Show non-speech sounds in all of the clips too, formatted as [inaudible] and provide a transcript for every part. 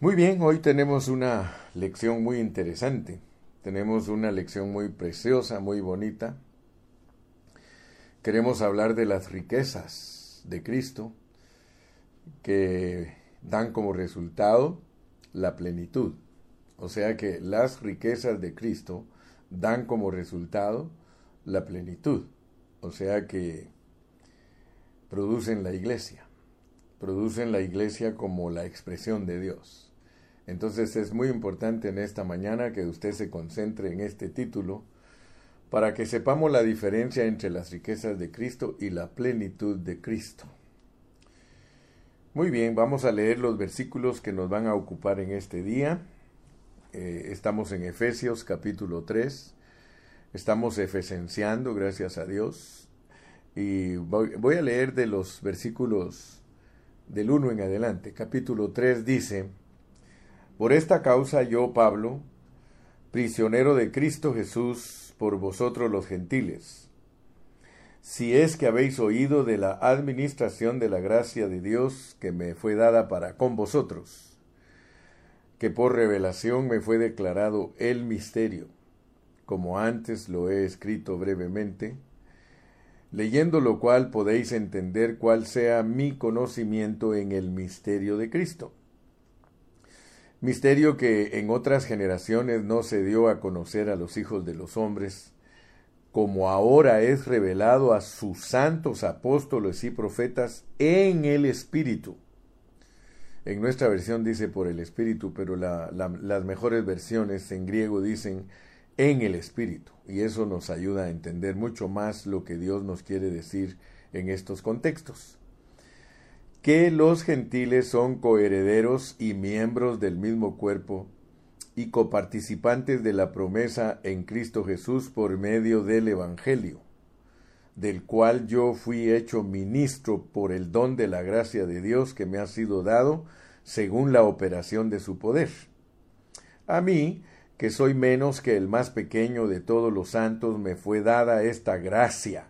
Muy bien, hoy tenemos una lección muy interesante. Tenemos una lección muy preciosa, muy bonita. Queremos hablar de las riquezas de Cristo que dan como resultado la plenitud. O sea que las riquezas de Cristo dan como resultado la plenitud. O sea que producen la iglesia. Producen la iglesia como la expresión de Dios. Entonces es muy importante en esta mañana que usted se concentre en este título para que sepamos la diferencia entre las riquezas de Cristo y la plenitud de Cristo. Muy bien, vamos a leer los versículos que nos van a ocupar en este día. Eh, estamos en Efesios capítulo 3. Estamos efesenciando, gracias a Dios. Y voy, voy a leer de los versículos del 1 en adelante. Capítulo 3 dice, por esta causa yo, Pablo, prisionero de Cristo Jesús por vosotros los gentiles, si es que habéis oído de la administración de la gracia de Dios que me fue dada para con vosotros, que por revelación me fue declarado el misterio, como antes lo he escrito brevemente, leyendo lo cual podéis entender cuál sea mi conocimiento en el misterio de Cristo misterio que en otras generaciones no se dio a conocer a los hijos de los hombres, como ahora es revelado a sus santos apóstoles y profetas en el Espíritu. En nuestra versión dice por el Espíritu, pero las mejores versiones en griego dicen en el Espíritu. Y eso nos ayuda a entender mucho más lo que Dios nos quiere decir en estos contextos que los gentiles son coherederos y miembros del mismo cuerpo y coparticipantes de la promesa en Cristo Jesús por medio del Evangelio, del cual yo fui hecho ministro por el don de la gracia de Dios que me ha sido dado según la operación de su poder. A mí, que soy menos que el más pequeño de todos los santos, me fue dada esta gracia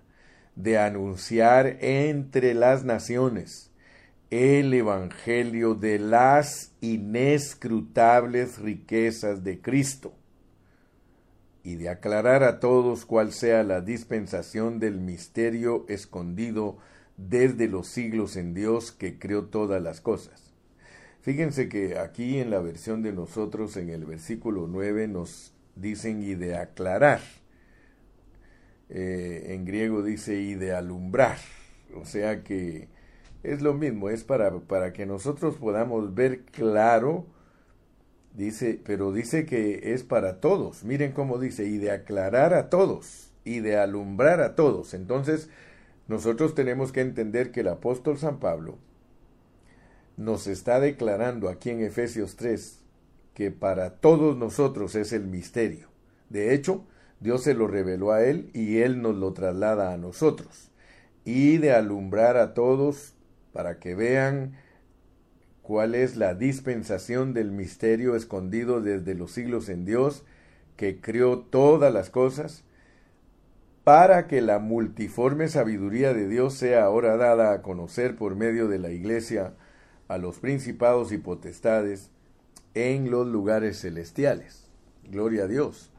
de anunciar entre las naciones el Evangelio de las inescrutables riquezas de Cristo y de aclarar a todos cuál sea la dispensación del misterio escondido desde los siglos en Dios que creó todas las cosas. Fíjense que aquí en la versión de nosotros, en el versículo 9, nos dicen y de aclarar. Eh, en griego dice y de alumbrar. O sea que es lo mismo, es para, para que nosotros podamos ver claro, dice, pero dice que es para todos. Miren cómo dice, y de aclarar a todos, y de alumbrar a todos. Entonces, nosotros tenemos que entender que el apóstol San Pablo nos está declarando aquí en Efesios 3 que para todos nosotros es el misterio. De hecho, Dios se lo reveló a él y él nos lo traslada a nosotros. Y de alumbrar a todos para que vean cuál es la dispensación del misterio escondido desde los siglos en Dios, que creó todas las cosas, para que la multiforme sabiduría de Dios sea ahora dada a conocer por medio de la Iglesia a los principados y potestades en los lugares celestiales. Gloria a Dios.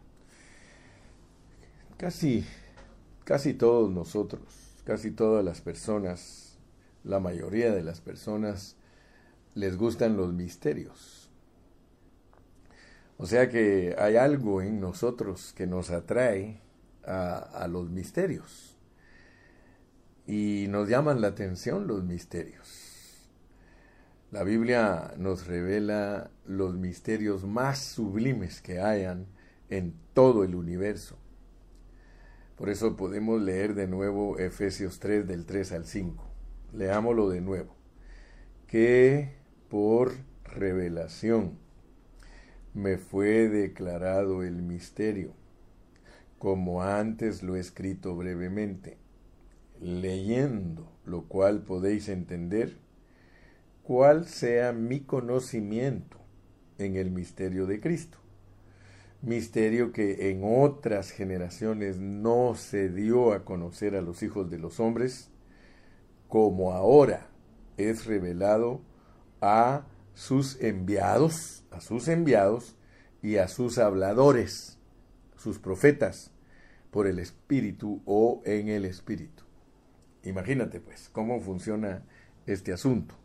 Casi, casi todos nosotros, casi todas las personas la mayoría de las personas les gustan los misterios. O sea que hay algo en nosotros que nos atrae a, los misterios. Y nos llaman la atención los misterios. La Biblia nos revela los misterios más sublimes que hayan en todo el universo. Por eso podemos leer de nuevo Efesios 3 del 3 al 5. Leámoslo de nuevo. Que por revelación me fue declarado el misterio, como antes lo he escrito brevemente, leyendo lo cual podéis entender cuál sea mi conocimiento en el misterio de Cristo. Misterio que en otras generaciones no se dio a conocer a los hijos de los hombres, como ahora es revelado a sus enviados, a sus enviados y a sus habladores, sus profetas, por el Espíritu o en el Espíritu. Imagínate pues cómo funciona este asunto.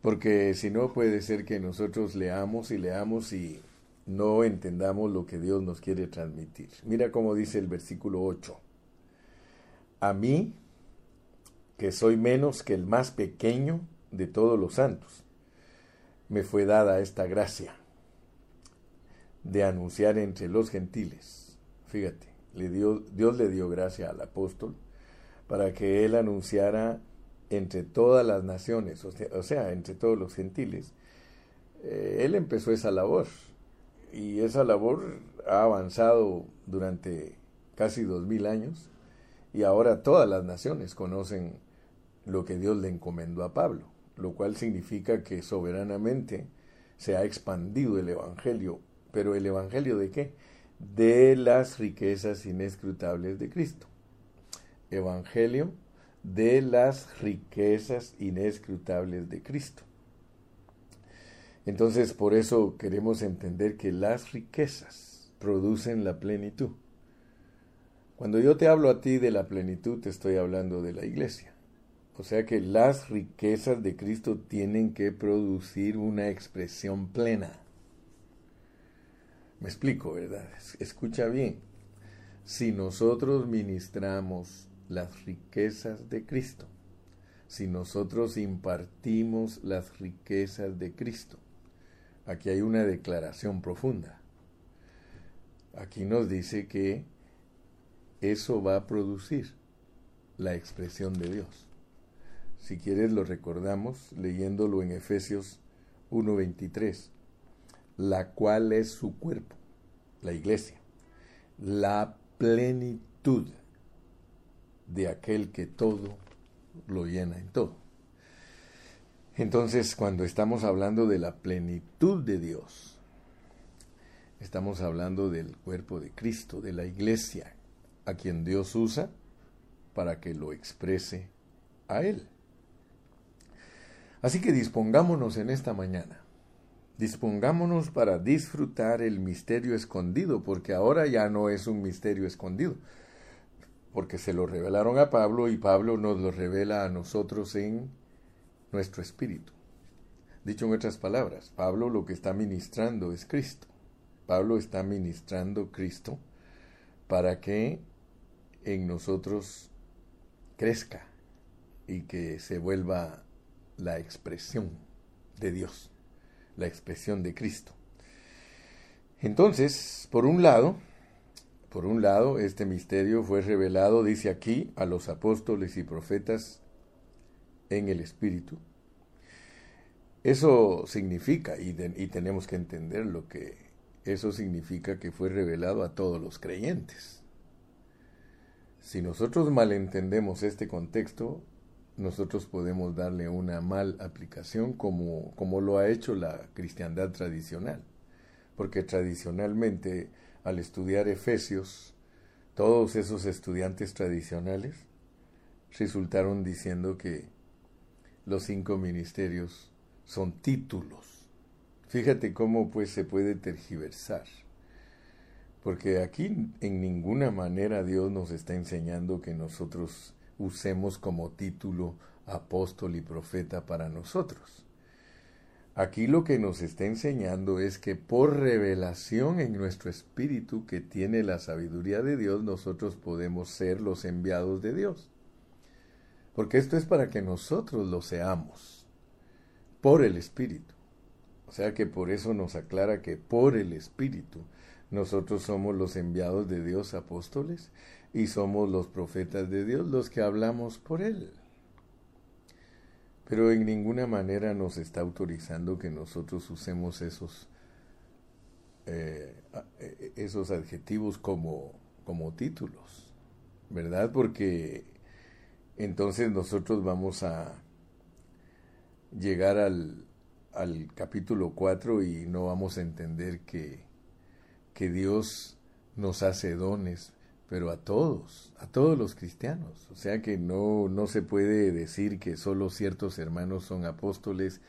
Porque si no puede ser que nosotros leamos y leamos y no entendamos lo que Dios nos quiere transmitir. Mira cómo dice el versículo 8. A mí, que soy menos que el más pequeño de todos los santos, me fue dada esta gracia de anunciar entre los gentiles. Fíjate, le dio, Dios le dio gracia al apóstol para que él anunciara entre todas las naciones, o sea, entre todos los gentiles. Eh, él empezó esa labor y esa labor ha avanzado durante casi dos mil años y ahora todas las naciones conocen lo que Dios le encomendó a Pablo, lo cual significa que soberanamente se ha expandido el Evangelio. ¿Pero el Evangelio de qué? De las riquezas inescrutables de Cristo. Evangelio de las riquezas inescrutables de Cristo. Entonces, por eso queremos entender que las riquezas producen la plenitud. Cuando yo te hablo a ti de la plenitud, te estoy hablando de la iglesia. O sea que las riquezas de Cristo tienen que producir una expresión plena. Me explico, ¿verdad? Escucha bien. Si nosotros ministramos las riquezas de Cristo, si nosotros impartimos las riquezas de Cristo, aquí hay una declaración profunda. Aquí nos dice que eso va a producir la expresión de Dios. Si quieres lo recordamos leyéndolo en Efesios 1.23, la cual es su cuerpo, la iglesia, la plenitud de aquel que todo lo llena en todo. Entonces, cuando estamos hablando de la plenitud de Dios, estamos hablando del cuerpo de Cristo, de la iglesia, a quien Dios usa para que lo exprese a Él. Así que dispongámonos en esta mañana, dispongámonos para disfrutar el misterio escondido, porque ahora ya no es un misterio escondido, porque se lo revelaron a Pablo y Pablo nos lo revela a nosotros en nuestro espíritu. Dicho en otras palabras, Pablo lo que está ministrando es Cristo. Pablo está ministrando Cristo para que en nosotros crezca y que se vuelva la expresión de Dios, la expresión de Cristo. Entonces, por un lado, por un lado, este misterio fue revelado, dice aquí, a los apóstoles y profetas en el Espíritu. Eso significa, y, y tenemos que entender lo que eso significa que fue revelado a todos los creyentes. Si nosotros malentendemos este contexto, nosotros podemos darle una mal aplicación como, como lo ha hecho la cristiandad tradicional. Porque tradicionalmente al estudiar Efesios, todos esos estudiantes tradicionales resultaron diciendo que los cinco ministerios son títulos. Fíjate cómo pues se puede tergiversar. Porque aquí en ninguna manera Dios nos está enseñando que nosotros usemos como título apóstol y profeta para nosotros. Aquí lo que nos está enseñando es que por revelación en nuestro espíritu que tiene la sabiduría de Dios, nosotros podemos ser los enviados de Dios. Porque esto es para que nosotros lo seamos, por el espíritu. O sea que por eso nos aclara que por el espíritu nosotros somos los enviados de Dios apóstoles y somos los profetas de Dios los que hablamos por él pero en ninguna manera nos está autorizando que nosotros usemos esos, eh, eh, esos adjetivos como, como títulos, ¿verdad? Porque entonces nosotros vamos a llegar al, al capítulo 4 y no vamos a entender que, que Dios nos hace dones pero a todos, a todos los cristianos. O sea que no, no se puede decir que solo ciertos hermanos son apóstoles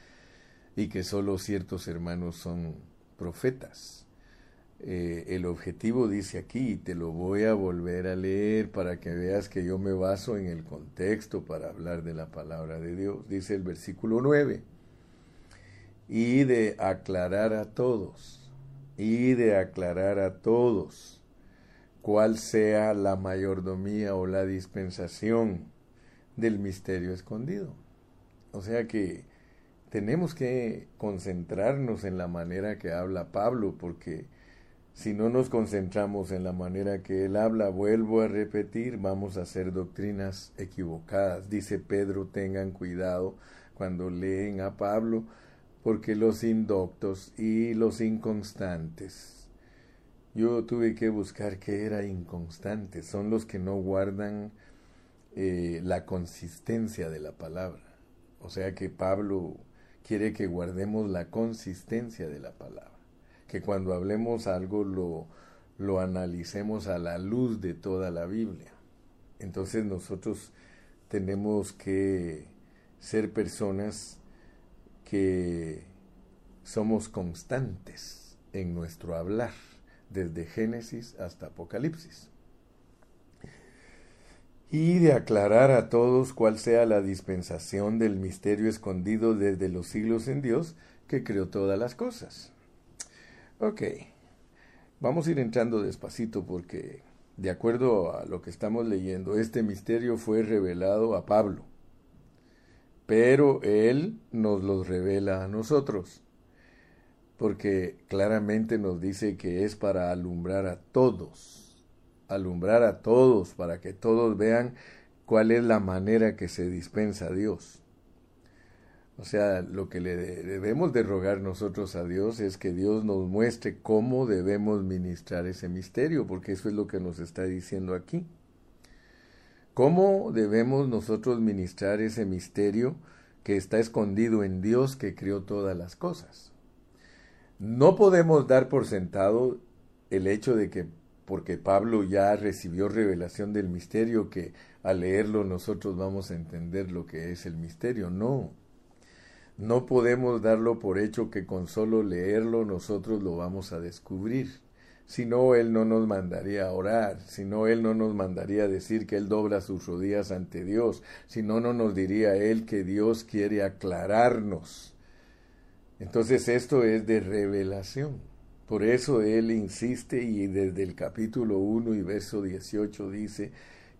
y que solo ciertos hermanos son profetas. Eh, el objetivo dice aquí, y te lo voy a volver a leer para que veas que yo me baso en el contexto para hablar de la palabra de Dios. Dice el versículo 9, y de aclarar a todos, y de aclarar a todos cuál sea la mayordomía o la dispensación del misterio escondido. O sea que tenemos que concentrarnos en la manera que habla Pablo, porque si no nos concentramos en la manera que él habla, vuelvo a repetir, vamos a hacer doctrinas equivocadas. Dice Pedro, tengan cuidado cuando leen a Pablo, porque los indoctos y los inconstantes, yo tuve que buscar qué era inconstante, son los que no guardan eh, la consistencia de la palabra. O sea que Pablo quiere que guardemos la consistencia de la palabra que cuando hablemos algo lo, lo analicemos a la luz de toda la Biblia. Entonces nosotros tenemos que ser personas que somos constantes en nuestro hablar, desde Génesis hasta Apocalipsis. Y de aclarar a todos cuál sea la dispensación del misterio escondido desde los siglos en Dios que creó todas las cosas. Ok, vamos a ir entrando despacito porque, de acuerdo a lo que estamos leyendo, este misterio fue revelado a Pablo, pero él nos los revela a nosotros, porque claramente nos dice que es para alumbrar a todos, alumbrar a todos, para que todos vean cuál es la manera que se dispensa a Dios. O sea, lo que le debemos de rogar nosotros a Dios es que Dios nos muestre cómo debemos ministrar ese misterio, porque eso es lo que nos está diciendo aquí. ¿Cómo debemos nosotros ministrar ese misterio que está escondido en Dios que creó todas las cosas? No podemos dar por sentado el hecho de que porque Pablo ya recibió revelación del misterio que al leerlo nosotros vamos a entender lo que es el misterio. No, no podemos darlo por hecho que con solo leerlo nosotros lo vamos a descubrir. Si no, Él no nos mandaría a orar, si no, Él no nos mandaría a decir que Él dobla sus rodillas ante Dios, si no, no nos diría Él que Dios quiere aclararnos. Entonces esto es de revelación. Por eso Él insiste y desde el capítulo 1 y verso 18 dice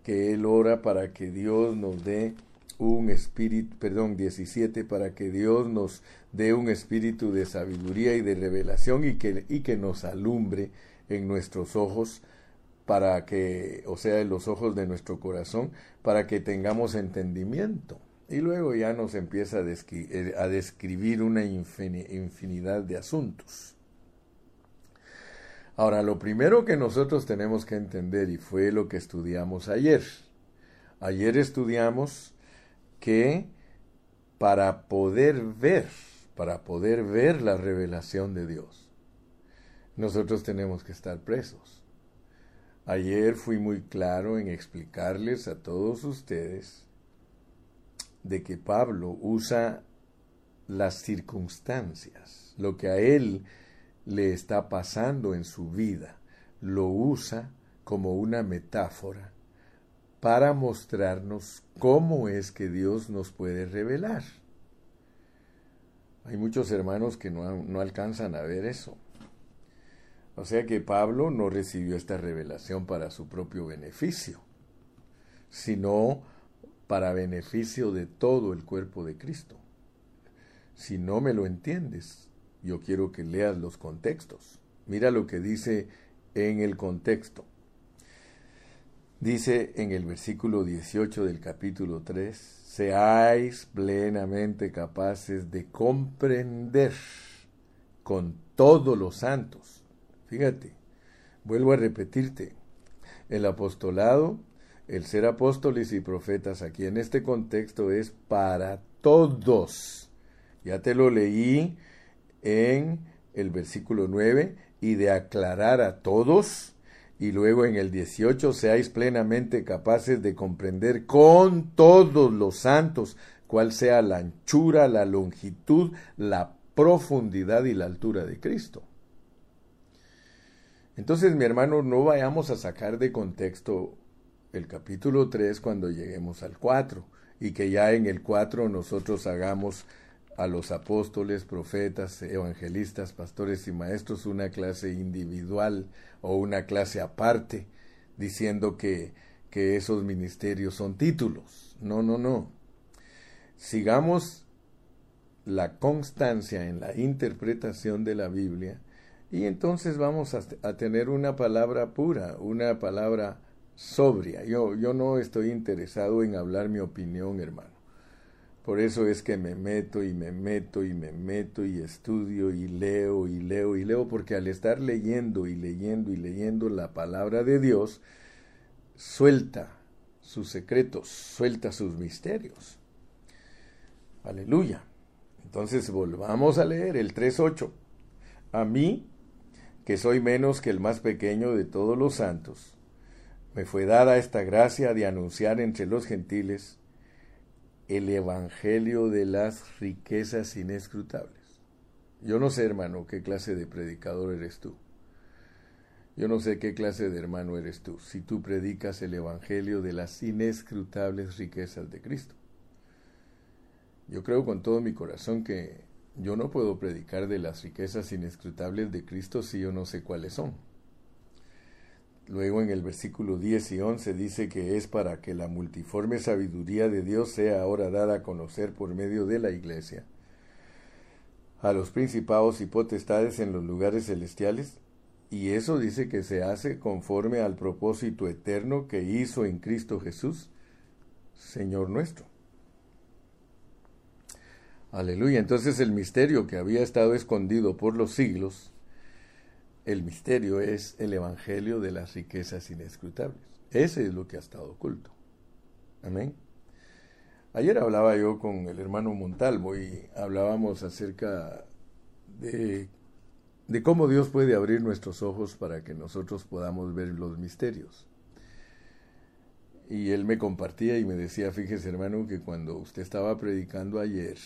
que Él ora para que Dios nos dé un espíritu, perdón, 17, para que Dios nos dé un espíritu de sabiduría y de revelación y que, y que nos alumbre en nuestros ojos para que, o sea, en los ojos de nuestro corazón, para que tengamos entendimiento. Y luego ya nos empieza a, eh, describir una infinidad de asuntos. Ahora, lo primero que nosotros tenemos que entender, y fue lo que estudiamos ayer, ayer estudiamos que para poder ver, para poder ver la revelación de Dios, nosotros tenemos que estar presos. Ayer fui muy claro en explicarles a todos ustedes de que Pablo usa las circunstancias, lo que a él le está pasando en su vida, lo usa como una metáfora para mostrarnos cómo es que Dios nos puede revelar. Hay muchos hermanos que no, no, alcanzan a ver eso. O sea que Pablo no recibió esta revelación para su propio beneficio, sino para beneficio de todo el cuerpo de Cristo. Si no me lo entiendes, yo quiero que leas los contextos. Mira lo que dice en el contexto. Dice en el versículo 18 del capítulo 3, seáis plenamente capaces de comprender con todos los santos. Fíjate, vuelvo a repetirte, el apostolado, el ser apóstoles y profetas aquí en este contexto es para todos. Ya te lo leí en el versículo 9 y de aclarar a todos y luego en el 18 seáis plenamente capaces de comprender con todos los santos cuál sea la anchura, la longitud, la profundidad y la altura de Cristo. Entonces, mi hermano, no vayamos a sacar de contexto el capítulo 3 cuando lleguemos al 4 y que ya en el 4 nosotros hagamos a los apóstoles, profetas, evangelistas, pastores y maestros una clase individual o una clase aparte, diciendo que, que esos ministerios son títulos. No, no, no. Sigamos la constancia en la interpretación de la Biblia y entonces vamos a, a tener una palabra pura, una palabra sobria. Yo, yo no estoy interesado en hablar mi opinión, hermano. Por eso es que me meto y me meto y me meto y estudio y leo y leo y leo, porque al estar leyendo y leyendo y leyendo la palabra de Dios, suelta sus secretos, suelta sus misterios. Aleluya. Entonces volvamos a leer el 3.8. A mí, que soy menos que el más pequeño de todos los santos, me fue dada esta gracia de anunciar entre los gentiles el Evangelio de las riquezas inescrutables. Yo no sé, hermano, qué clase de predicador eres tú. Yo no sé qué clase de hermano eres tú, si tú predicas el Evangelio de las inescrutables riquezas de Cristo. Yo creo con todo mi corazón que yo no puedo predicar de las riquezas inescrutables de Cristo si yo no sé cuáles son. Luego en el versículo 10 y 11 dice que es para que la multiforme sabiduría de Dios sea ahora dada a conocer por medio de la iglesia a los principados y potestades en los lugares celestiales, y eso dice que se hace conforme al propósito eterno que hizo en Cristo Jesús, Señor nuestro. Aleluya. Entonces el misterio que había estado escondido por los siglos, el misterio es el Evangelio de las riquezas inescrutables. Ese es lo que ha estado oculto. Amén. Ayer hablaba yo con el hermano Montalvo y hablábamos acerca de, de cómo Dios puede abrir nuestros ojos para que nosotros podamos ver los misterios. Y él me compartía y me decía, fíjese hermano, que cuando usted estaba predicando ayer,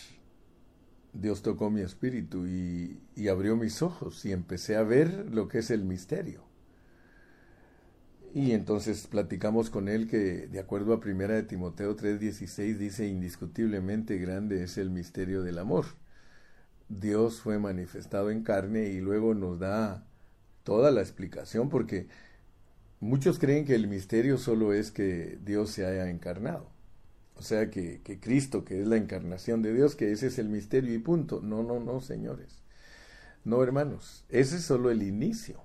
Dios tocó mi espíritu y, abrió mis ojos y empecé a ver lo que es el misterio. Y entonces platicamos con él que de acuerdo a primera de Timoteo 3:16 dice indiscutiblemente grande es el misterio del amor. Dios fue manifestado en carne y luego nos da toda la explicación porque muchos creen que el misterio solo es que Dios se haya encarnado. O sea que, Cristo, que es la encarnación de Dios, que ese es el misterio y punto. No, no, no, señores. No, hermanos, ese es solo el inicio.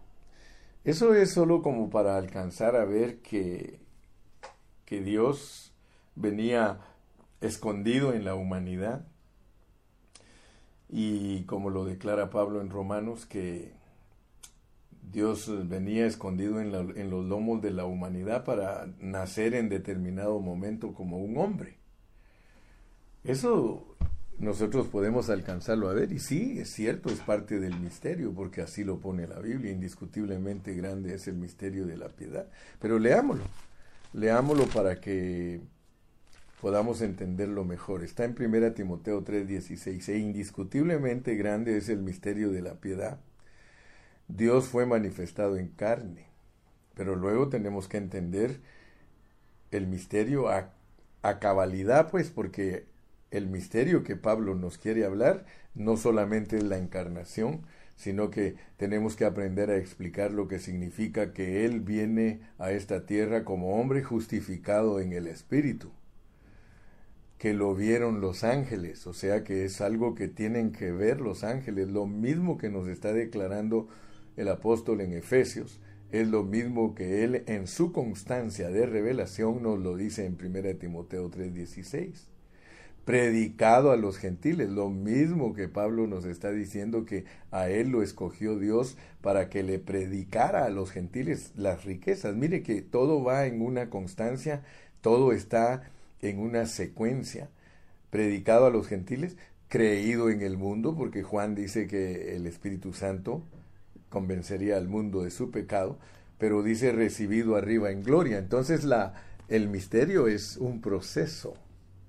Eso es solo como para alcanzar a ver que, que Dios venía escondido en la humanidad y como lo declara Pablo en Romanos, que Dios venía escondido en, los lomos de la humanidad para nacer en determinado momento como un hombre. Eso nosotros podemos alcanzarlo a ver y sí, es cierto, es parte del misterio, porque así lo pone la Biblia, indiscutiblemente grande es el misterio de la piedad. Pero leámoslo, leámoslo para que podamos entenderlo mejor. Está en 1 Timoteo 3:16, e indiscutiblemente grande es el misterio de la piedad Dios fue manifestado en carne. Pero luego tenemos que entender el misterio a, cabalidad, pues, porque el misterio que Pablo nos quiere hablar no solamente es la encarnación, sino que tenemos que aprender a explicar lo que significa que Él viene a esta tierra como hombre justificado en el Espíritu, que lo vieron los ángeles, o sea que es algo que tienen que ver los ángeles, lo mismo que nos está declarando el apóstol en Efesios, es lo mismo que él en su constancia de revelación nos lo dice en 1 Timoteo 3:16. Predicado a los gentiles, lo mismo que Pablo nos está diciendo que a él lo escogió Dios para que le predicara a los gentiles las riquezas. Mire que todo va en una constancia, todo está en una secuencia. Predicado a los gentiles, creído en el mundo, porque Juan dice que el Espíritu Santo convencería al mundo de su pecado, pero dice recibido arriba en gloria. Entonces la, el misterio es un proceso,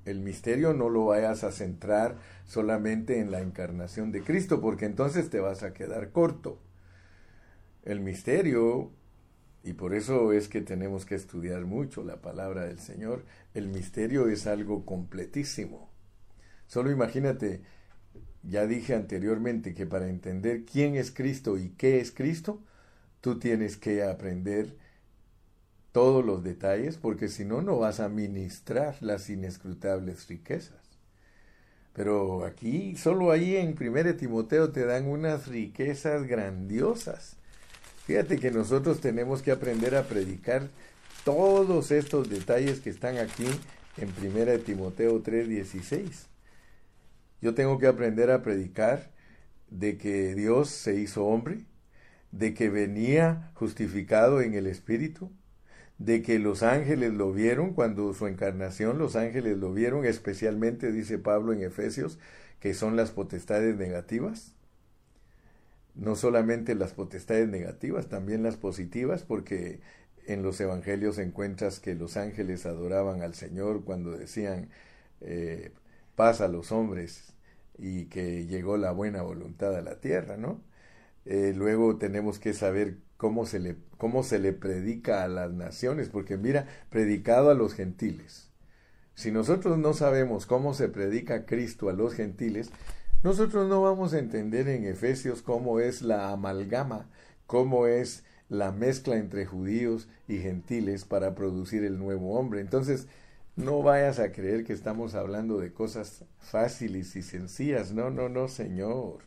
el misterio no lo vayas a centrar solamente en la encarnación de Cristo, porque entonces te vas a quedar corto. El misterio, y por eso es que tenemos que estudiar mucho la palabra del Señor, el misterio es algo completísimo. Solo imagínate, ya dije anteriormente que para entender quién es Cristo y qué es Cristo, tú tienes que aprender todos los detalles, porque si no, no vas a ministrar las inescrutables riquezas. Pero aquí, solo ahí en 1 Timoteo te dan unas riquezas grandiosas. Fíjate que nosotros tenemos que aprender a predicar todos estos detalles que están aquí en 1 Timoteo 3:16. Yo tengo que aprender a predicar de que Dios se hizo hombre, de que venía justificado en el Espíritu, de que los ángeles lo vieron cuando su encarnación, los ángeles lo vieron, especialmente, dice Pablo en Efesios, que son las potestades negativas. No solamente las potestades negativas, también las positivas, porque en los evangelios encuentras que los ángeles adoraban al Señor cuando decían eh, paz a los hombres y que llegó la buena voluntad a la tierra, ¿no? Eh, luego tenemos que saber cómo se, le, cómo se le predica a las naciones, porque mira, predicado a los gentiles. Si nosotros no sabemos cómo se predica Cristo a los gentiles, nosotros no vamos a entender en Efesios cómo es la amalgama, cómo es la mezcla entre judíos y gentiles para producir el nuevo hombre. Entonces, no vayas a creer que estamos hablando de cosas fáciles y sencillas. No, no, no, Señor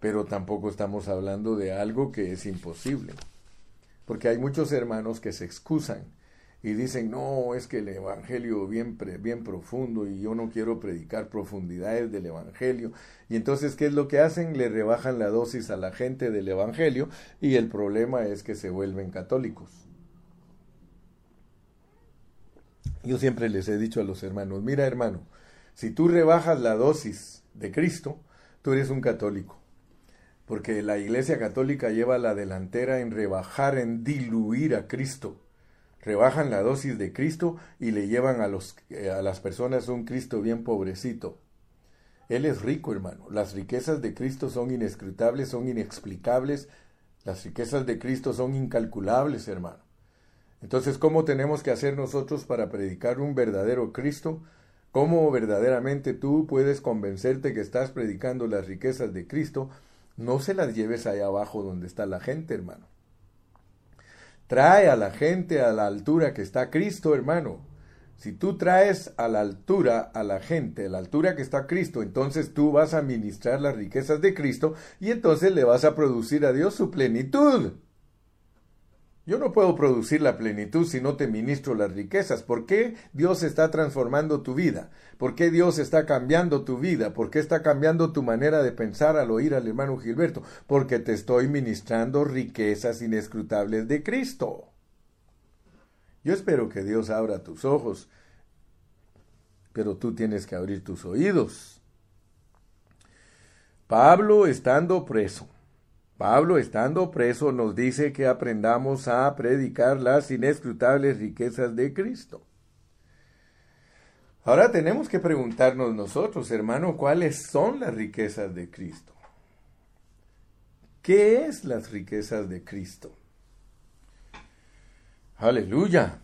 pero tampoco estamos hablando de algo que es imposible. Porque hay muchos hermanos que se excusan y dicen, no, es que el Evangelio bien, bien profundo y yo no quiero predicar profundidades del Evangelio. Y entonces, ¿qué es lo que hacen? Le rebajan la dosis a la gente del Evangelio y el problema es que se vuelven católicos. Yo siempre les he dicho a los hermanos, mira hermano, si tú rebajas la dosis de Cristo, tú eres un católico porque la Iglesia Católica lleva la delantera en rebajar, en diluir a Cristo. Rebajan la dosis de Cristo y le llevan a, los, eh, a las personas un Cristo bien pobrecito. Él es rico, hermano. Las riquezas de Cristo son inescrutables, son inexplicables. Las riquezas de Cristo son incalculables, hermano. Entonces, ¿cómo tenemos que hacer nosotros para predicar un verdadero Cristo? ¿Cómo verdaderamente tú puedes convencerte que estás predicando las riquezas de Cristo no se las lleves allá abajo donde está la gente, hermano. Trae a la gente a la altura que está Cristo, hermano. Si tú traes a la altura a la gente, a la altura que está Cristo, entonces tú vas a ministrar las riquezas de Cristo y entonces le vas a producir a Dios su plenitud. Yo no puedo producir la plenitud si no te ministro las riquezas. ¿Por qué Dios está transformando tu vida? ¿Por qué Dios está cambiando tu vida? ¿Por qué está cambiando tu manera de pensar al oír al hermano Gilberto? Porque te estoy ministrando riquezas inescrutables de Cristo. Yo espero que Dios abra tus ojos, pero tú tienes que abrir tus oídos. Pablo estando preso Pablo, estando preso, nos dice que aprendamos a predicar las inescrutables riquezas de Cristo. Ahora tenemos que preguntarnos nosotros, hermano, ¿cuáles son las riquezas de Cristo? ¿Qué es las riquezas de Cristo? Aleluya.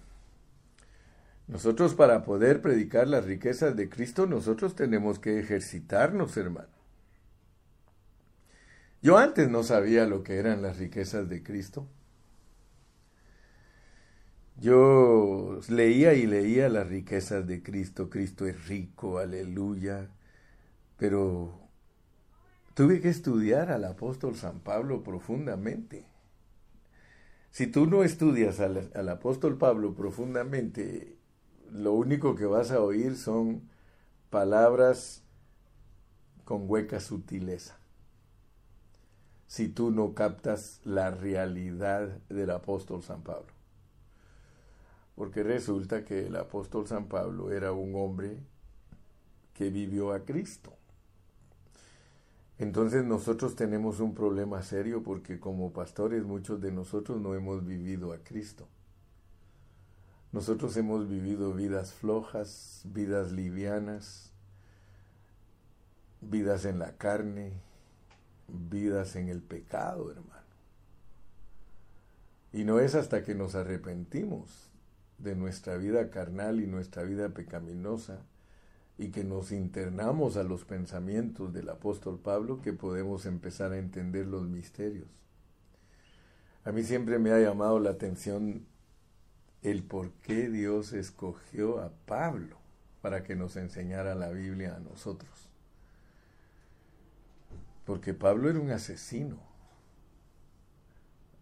Nosotros para poder predicar las riquezas de Cristo, nosotros tenemos que ejercitarnos, hermano. Yo antes no sabía lo que eran las riquezas de Cristo. Yo leía y leía las riquezas de Cristo. Cristo es rico, aleluya. Pero tuve que estudiar al apóstol San Pablo profundamente. Si tú no estudias al, apóstol Pablo profundamente, lo único que vas a oír son palabras con hueca sutileza si tú no captas la realidad del apóstol San Pablo. Porque resulta que el apóstol San Pablo era un hombre que vivió a Cristo. Entonces nosotros tenemos un problema serio porque como pastores muchos de nosotros no hemos vivido a Cristo. Nosotros hemos vivido vidas flojas, vidas livianas, vidas en la carne, vidas en el pecado, hermano. Y no es hasta que nos arrepentimos de nuestra vida carnal y nuestra vida pecaminosa y que nos internamos a los pensamientos del apóstol Pablo que podemos empezar a entender los misterios. A mí siempre me ha llamado la atención el por qué Dios escogió a Pablo para que nos enseñara la Biblia a nosotros. Porque Pablo era un asesino.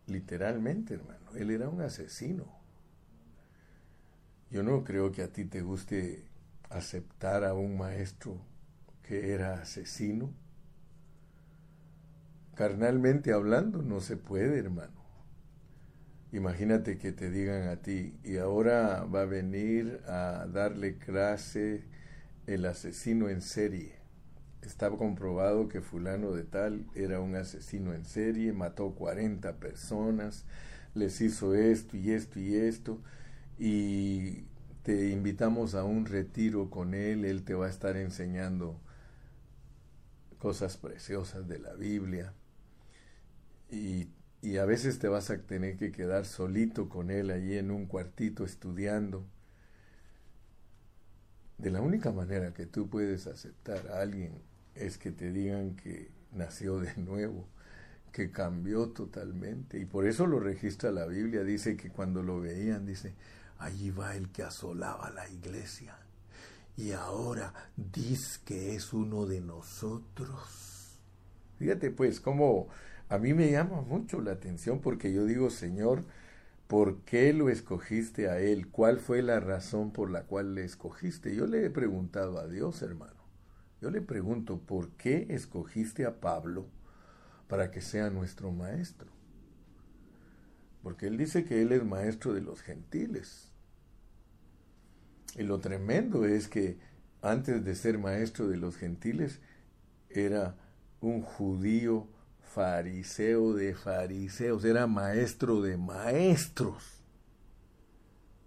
Literalmente, hermano. Él era un asesino. Yo no creo que a ti te guste aceptar a un maestro que era asesino. Carnalmente hablando, no se puede, hermano. Imagínate que te digan a ti, y ahora va a venir a darle clase el asesino en serie. Estaba comprobado que fulano de tal era un asesino en serie, mató 40 personas, les hizo esto y esto y esto, y te invitamos a un retiro con él, él te va a estar enseñando cosas preciosas de la Biblia. Y y a veces te vas a tener que quedar solito con él allí en un cuartito estudiando. De la única manera que tú puedes aceptar a alguien es que te digan que nació de nuevo, que cambió totalmente. Y por eso lo registra la Biblia. Dice que cuando lo veían, dice, allí va el que asolaba la iglesia. Y ahora dice que es uno de nosotros. Fíjate pues cómo a mí me llama mucho la atención porque yo digo, Señor, ¿por qué lo escogiste a Él? ¿Cuál fue la razón por la cual le escogiste? Yo le he preguntado a Dios, hermano. Yo le pregunto, ¿por qué escogiste a Pablo para que sea nuestro maestro? Porque Él dice que Él es maestro de los gentiles. Y lo tremendo es que antes de ser maestro de los gentiles, era un judío fariseo de fariseos, era maestro de maestros.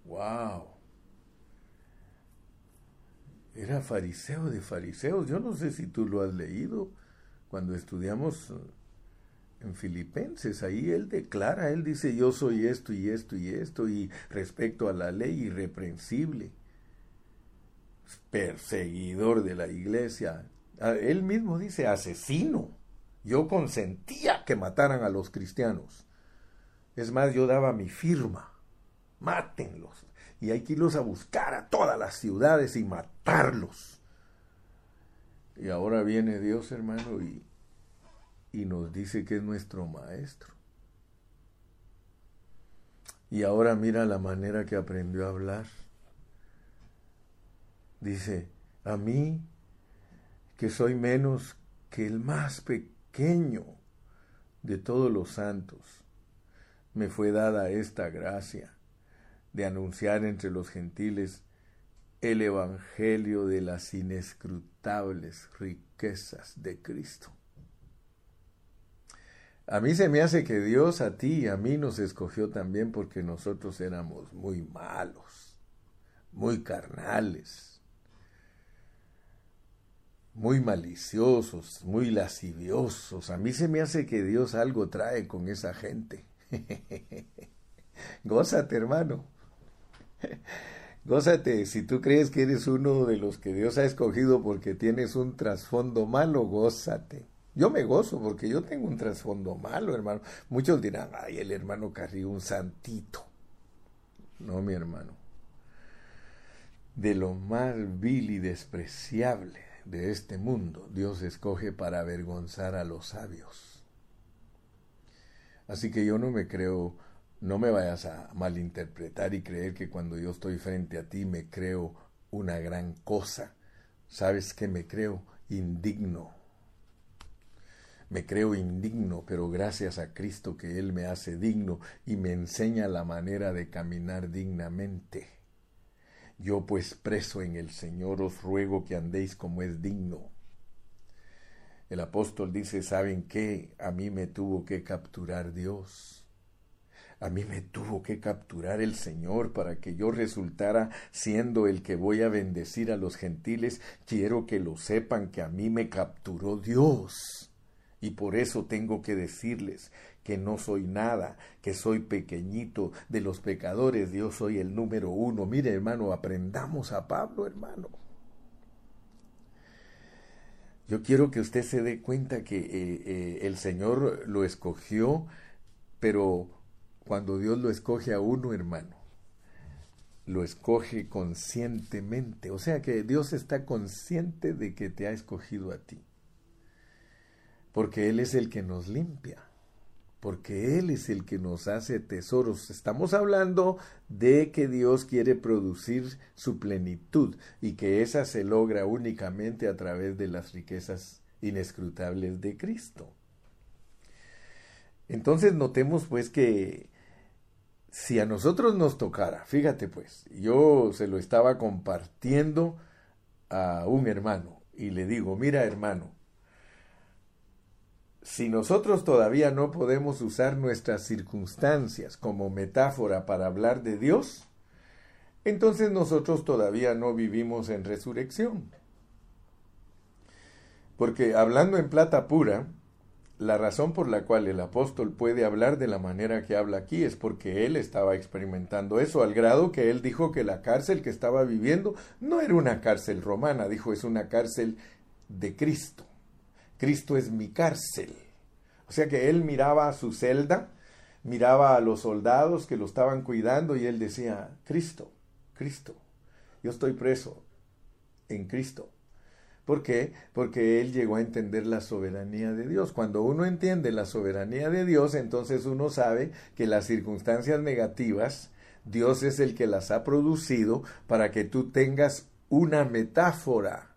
¡Wow! Era fariseo de fariseos. Yo no sé si tú lo has leído cuando estudiamos eh, en Filipenses. Ahí él declara, él dice, yo soy esto y esto y esto, y respecto a la ley irreprensible, perseguidor de la iglesia. Ah, él mismo dice, asesino. Yo consentía que mataran a los cristianos. Es más, yo daba mi firma. Mátenlos. Y hay que irlos a buscar a todas las ciudades y matarlos. Y ahora viene Dios, hermano, y, y nos dice que es nuestro maestro. Y ahora mira la manera que aprendió a hablar. Dice, a mí, que soy menos que el más pequeño pequeño de todos los santos, me fue dada esta gracia de anunciar entre los gentiles el Evangelio de las inescrutables riquezas de Cristo. A mí se me hace que Dios a ti y a mí nos escogió también porque nosotros éramos muy malos, muy carnales, muy maliciosos, muy lasciviosos. A mí se me hace que Dios algo trae con esa gente. [laughs] gózate, hermano. Gózate. Si tú crees que eres uno de los que Dios ha escogido porque tienes un trasfondo malo, gózate. Yo me gozo porque yo tengo un trasfondo malo, hermano. Muchos dirán, ay, el hermano Carrillo, un santito. No, mi hermano. De lo más vil y despreciable de este mundo Dios escoge para avergonzar a los sabios. Así que yo no me creo, no me vayas a malinterpretar y creer que cuando yo estoy frente a ti me creo una gran cosa. ¿Sabes que me creo? Indigno. Me creo indigno, pero gracias a Cristo que Él me hace digno y me enseña la manera de caminar dignamente. Yo pues preso en el Señor os ruego que andéis como es digno. El apóstol dice, ¿saben qué? A mí me tuvo que capturar Dios. A mí me tuvo que capturar el Señor para que yo resultara siendo el que voy a bendecir a los gentiles. Quiero que lo sepan que a mí me capturó Dios. Y por eso tengo que decirles que no soy nada, que soy pequeñito de los pecadores, Dios soy el número uno. Mire hermano, aprendamos a Pablo hermano. Yo quiero que usted se dé cuenta que eh, eh, el Señor lo escogió, pero cuando Dios lo escoge a uno, hermano, lo escoge conscientemente. O sea que Dios está consciente de que te ha escogido a ti. Porque Él es el que nos limpia. Porque Él es el que nos hace tesoros. Estamos hablando de que Dios quiere producir su plenitud y que esa se logra únicamente a través de las riquezas inescrutables de Cristo. Entonces notemos pues que si a nosotros nos tocara, fíjate pues, yo se lo estaba compartiendo a un hermano y le digo, mira hermano, si nosotros todavía no podemos usar nuestras circunstancias como metáfora para hablar de Dios, entonces nosotros todavía no vivimos en resurrección. Porque hablando en plata pura, la razón por la cual el apóstol puede hablar de la manera que habla aquí es porque él estaba experimentando eso, al grado que él dijo que la cárcel que estaba viviendo no era una cárcel romana, dijo es una cárcel de Cristo. Cristo es mi cárcel. O sea que él miraba a su celda, miraba a los soldados que lo estaban cuidando y él decía, Cristo, Cristo, yo estoy preso en Cristo. ¿Por qué? Porque él llegó a entender la soberanía de Dios. Cuando uno entiende la soberanía de Dios, entonces uno sabe que las circunstancias negativas, Dios es el que las ha producido para que tú tengas una metáfora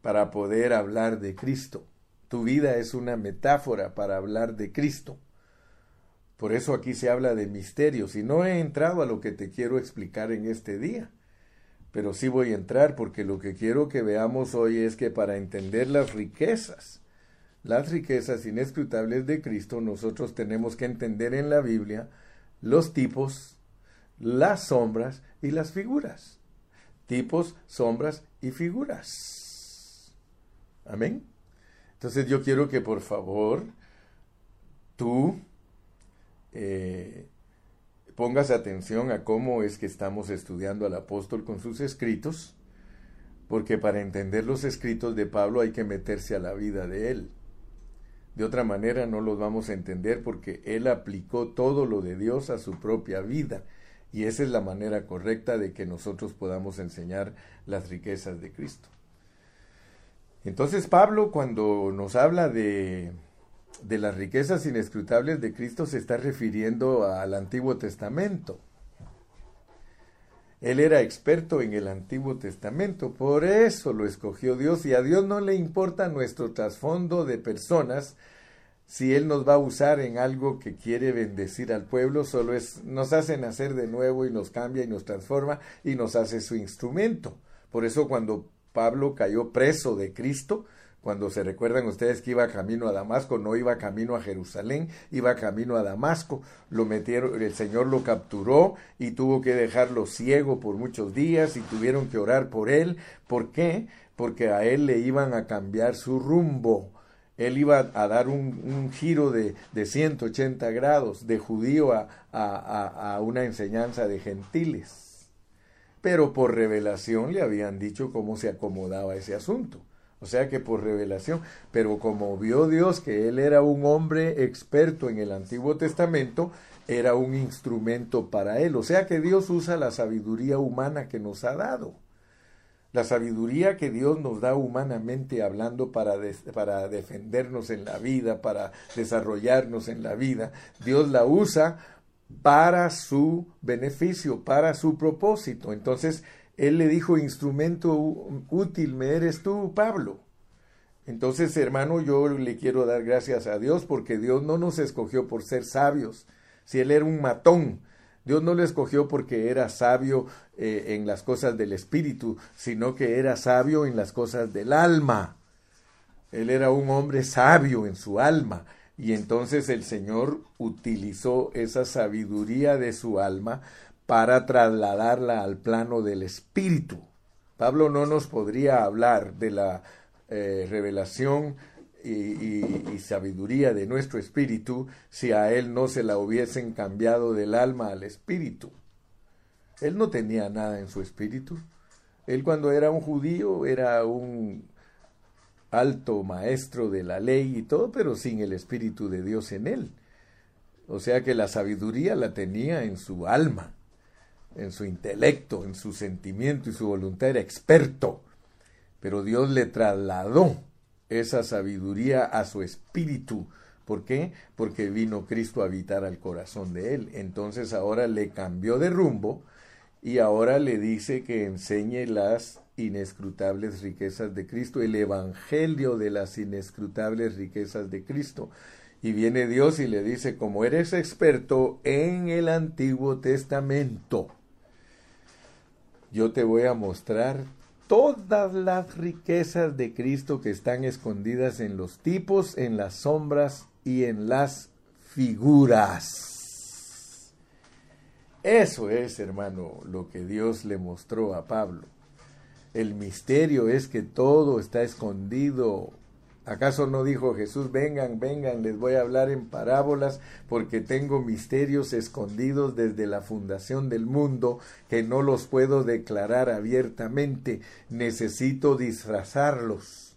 para poder hablar de Cristo. Tu vida es una metáfora para hablar de Cristo. Por eso aquí se habla de misterios y no he entrado a lo que te quiero explicar en este día pero sí voy a entrar porque lo que quiero que veamos hoy es que para entender las riquezas, las riquezas inescrutables de Cristo, nosotros tenemos que entender en la Biblia los tipos, las sombras y las figuras. Tipos, sombras y figuras. Amén. Entonces yo quiero que por favor tú eh, pongas atención a cómo es que estamos estudiando al apóstol con sus escritos, porque para entender los escritos de Pablo hay que meterse a la vida de él. De otra manera no los vamos a entender porque él aplicó todo lo de Dios a su propia vida y esa es la manera correcta de que nosotros podamos enseñar las riquezas de Cristo. Entonces Pablo cuando nos habla de de las riquezas inescrutables de Cristo se está refiriendo al Antiguo Testamento. Él era experto en el Antiguo Testamento, por eso lo escogió Dios y a Dios no le importa nuestro trasfondo de personas si Él nos va a usar en algo que quiere bendecir al pueblo, solo es nos hace nacer de nuevo y nos cambia y nos transforma y nos hace su instrumento. Por eso cuando Pablo cayó preso de Cristo, cuando se recuerdan ustedes que iba camino a Damasco, no iba camino a Jerusalén, iba camino a Damasco, lo metieron, el Señor lo capturó y tuvo que dejarlo ciego por muchos días y tuvieron que orar por él. ¿Por qué? Porque a él le iban a cambiar su rumbo. Él iba a dar un, giro de, de, 180 grados, de judío a, a, a una enseñanza de gentiles. Pero por revelación le habían dicho cómo se acomodaba ese asunto. O sea que por revelación, pero como vio Dios que él era un hombre experto en el Antiguo Testamento, era un instrumento para él. O sea que Dios usa la sabiduría humana que nos ha dado. La sabiduría que Dios nos da humanamente hablando para, para defendernos en la vida, para desarrollarnos en la vida, Dios la usa para su beneficio, para su propósito. Entonces, él le dijo, instrumento útil me eres tú, Pablo. Entonces, hermano, yo le quiero dar gracias a Dios porque Dios no nos escogió por ser sabios. Si Él era un matón, Dios no le escogió porque era sabio eh, en las cosas del espíritu, sino que era sabio en las cosas del alma. Él era un hombre sabio en su alma Y entonces el Señor utilizó esa sabiduría de su alma para trasladarla al plano del espíritu. Pablo no nos podría hablar de la eh, revelación y, sabiduría de nuestro espíritu si a él no se la hubiesen cambiado del alma al espíritu. Él no tenía nada en su espíritu. Él cuando era un judío era un alto maestro de la ley y todo, pero sin el espíritu de Dios en él. O sea que la sabiduría la tenía en su alma, en su intelecto, en su sentimiento y su voluntad. Era experto, pero Dios le trasladó esa sabiduría a su espíritu. ¿Por qué? Porque vino Cristo a habitar al corazón de él. Entonces ahora le cambió de rumbo y ahora le dice que enseñe las inescrutables riquezas de Cristo, el evangelio de las inescrutables riquezas de Cristo. Y viene Dios y le dice, como eres experto en el Antiguo Testamento, yo te voy a mostrar todas las riquezas de Cristo que están escondidas en los tipos, en las sombras y en las figuras. Eso es, hermano, lo que Dios le mostró a Pablo. El misterio es que todo está escondido ¿Acaso no dijo Jesús, vengan, vengan, les voy a hablar en parábolas porque tengo misterios escondidos desde la fundación del mundo que no los puedo declarar abiertamente, necesito disfrazarlos?